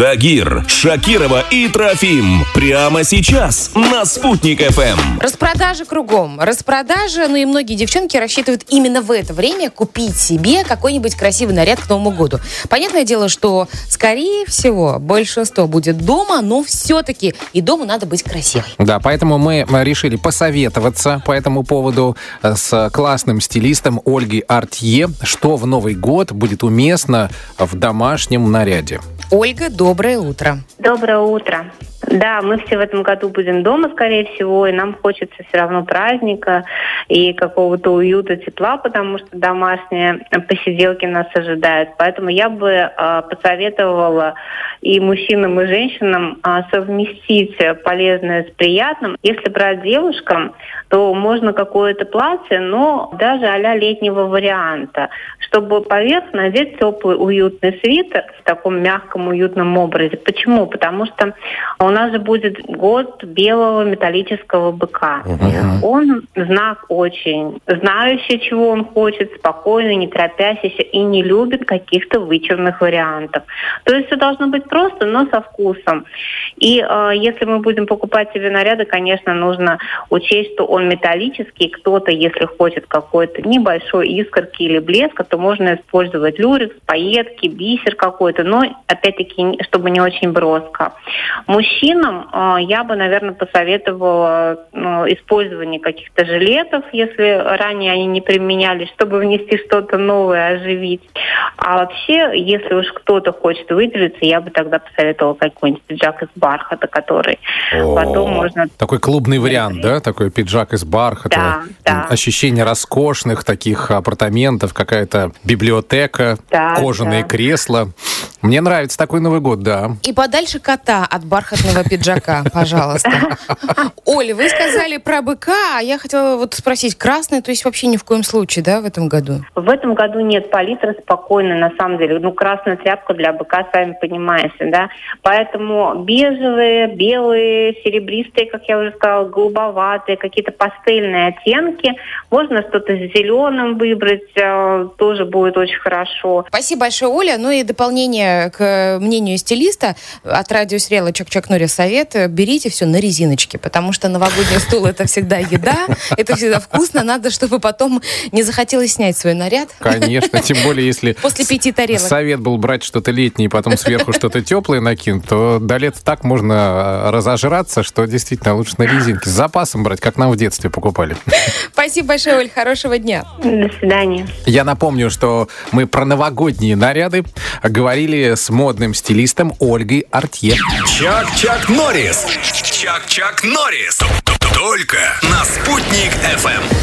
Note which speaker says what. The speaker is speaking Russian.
Speaker 1: Тагир, Шакирова и Трофим. Прямо сейчас на «Спутник ФМ».
Speaker 2: Распродажи кругом. Распродажи, ну и многие девчонки рассчитывают именно в это время купить себе какой-нибудь красивый наряд к Новому году. Понятное дело, что, скорее всего, большинство будет дома, но все-таки и дома надо быть красивой.
Speaker 3: Да, поэтому мы решили посоветоваться по этому поводу с классным стилистом Ольгой Артье, что в Новый год будет уместно в домашнем наряде.
Speaker 2: Ольга, доброе утро.
Speaker 4: Доброе утро. Да, мы все в этом году будем дома, скорее всего, и нам хочется все равно праздника и какого-то уюта, тепла, потому что домашние посиделки нас ожидают. Поэтому я бы э, посоветовала и мужчинам, и женщинам э, совместить полезное с приятным. Если брать девушкам, то можно какое-то платье, но даже а летнего варианта, чтобы поверх надеть теплый уютный свитер в таком мягком уютном образе. Почему? Потому что у нас же будет год белого металлического быка. Uh-huh. Он знак очень знающий, чего он хочет, спокойный, не торопящийся и не любит каких-то вычурных вариантов. То есть все должно быть просто, но со вкусом. И э, если мы будем покупать себе наряды, конечно, нужно учесть, что он металлический. Кто-то, если хочет какой-то небольшой искорки или блеска, то можно использовать люрекс, пайетки, бисер какой-то, но опять-таки, чтобы не очень броско. Мужчинам э, я бы, наверное, посоветовала э, использование каких-то жилетов, если ранее они не применялись, чтобы внести что-то новое, оживить. А вообще, если уж кто-то хочет выделиться, я бы тогда посоветовала какой-нибудь пиджак из бархата, который О, потом можно...
Speaker 3: Такой клубный вариант, да? Такой пиджак из бархата.
Speaker 4: Да, да.
Speaker 3: Ощущение роскошных таких апартаментов, какая-то библиотека, да, кожаные да. кресла. Мне нравится такой Новый год, да.
Speaker 2: И подальше кота от бархатного пиджака, пожалуйста. Оля, вы сказали про быка, а я хотела вот спросить, красный, то есть вообще ни в коем случае, да, в этом году?
Speaker 4: В этом году нет, палитра спокойно, на самом деле. Ну, красная тряпка для быка, сами понимаете, да. Поэтому бежевые, белые, серебристые, как я уже сказала, голубоватые, какие-то пастельные оттенки. Можно что-то с зеленым выбрать, э, тоже будет очень хорошо.
Speaker 2: Спасибо большое, Оля. Ну и дополнение к мнению стилиста от радиосериала «Чак-Чак Норрис» совет, берите все на резиночке, потому что новогодний стул – это всегда еда, это всегда вкусно, надо, чтобы потом не захотелось снять свой наряд.
Speaker 3: Конечно, тем более, если
Speaker 2: После пяти тарелок.
Speaker 3: совет был брать что-то летнее, и потом сверху что-то теплое накинуть, то до лета так можно а, разожраться, что действительно лучше на резинке. С запасом брать, как нам в детстве покупали.
Speaker 2: Спасибо большое, Оль, хорошего дня.
Speaker 4: До свидания.
Speaker 3: Я напомню, что мы про новогодние наряды говорили с модным стилистом Ольгой Артье.
Speaker 1: Чак-Чак Норрис. Чак-Чак Норрис. Только на «Спутник FM.